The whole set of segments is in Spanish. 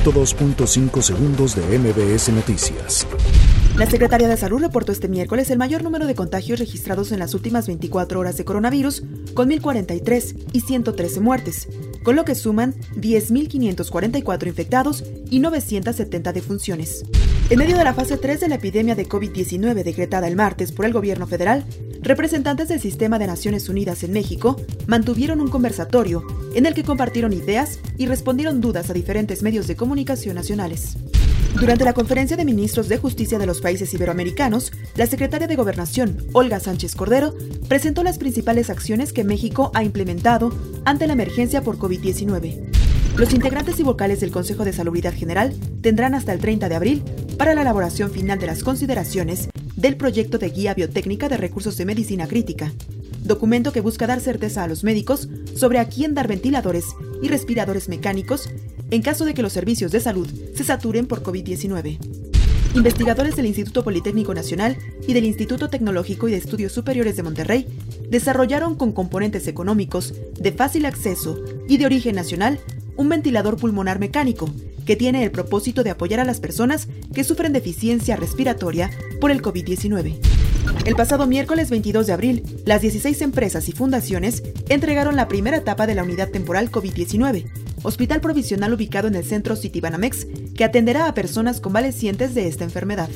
102.5 segundos de MBS Noticias. La Secretaría de Salud reportó este miércoles el mayor número de contagios registrados en las últimas 24 horas de coronavirus, con 1.043 y 113 muertes, con lo que suman 10.544 infectados y 970 defunciones. En medio de la fase 3 de la epidemia de COVID-19 decretada el martes por el gobierno federal, representantes del Sistema de Naciones Unidas en México mantuvieron un conversatorio en el que compartieron ideas y respondieron dudas a diferentes medios de comunicación nacionales. Durante la conferencia de ministros de justicia de los países iberoamericanos, la secretaria de Gobernación, Olga Sánchez Cordero, presentó las principales acciones que México ha implementado ante la emergencia por COVID-19. Los integrantes y vocales del Consejo de Salubridad General tendrán hasta el 30 de abril para la elaboración final de las consideraciones del proyecto de guía biotécnica de recursos de medicina crítica, documento que busca dar certeza a los médicos sobre a quién dar ventiladores y respiradores mecánicos en caso de que los servicios de salud se saturen por COVID-19. Investigadores del Instituto Politécnico Nacional y del Instituto Tecnológico y de Estudios Superiores de Monterrey desarrollaron con componentes económicos de fácil acceso y de origen nacional un ventilador pulmonar mecánico que tiene el propósito de apoyar a las personas que sufren deficiencia respiratoria por el COVID-19. El pasado miércoles 22 de abril, las 16 empresas y fundaciones entregaron la primera etapa de la unidad temporal COVID-19, hospital provisional ubicado en el centro Citibanamex, que atenderá a personas convalecientes de esta enfermedad.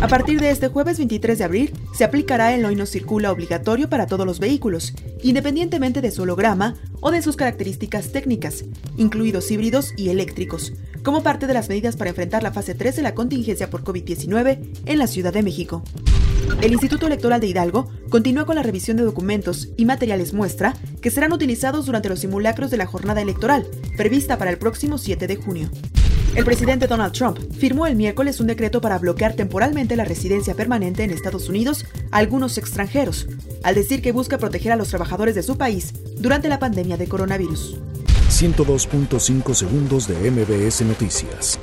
A partir de este jueves 23 de abril, se aplicará el hoy no circula obligatorio para todos los vehículos, independientemente de su holograma o de sus características técnicas, incluidos híbridos y eléctricos, como parte de las medidas para enfrentar la fase 3 de la contingencia por COVID-19 en la Ciudad de México. El Instituto Electoral de Hidalgo continúa con la revisión de documentos y materiales muestra que serán utilizados durante los simulacros de la jornada electoral, prevista para el próximo 7 de junio. El presidente Donald Trump firmó el miércoles un decreto para bloquear temporalmente la residencia permanente en Estados Unidos a algunos extranjeros, al decir que busca proteger a los trabajadores de su país durante la pandemia de coronavirus. 102.5 segundos de MBS Noticias.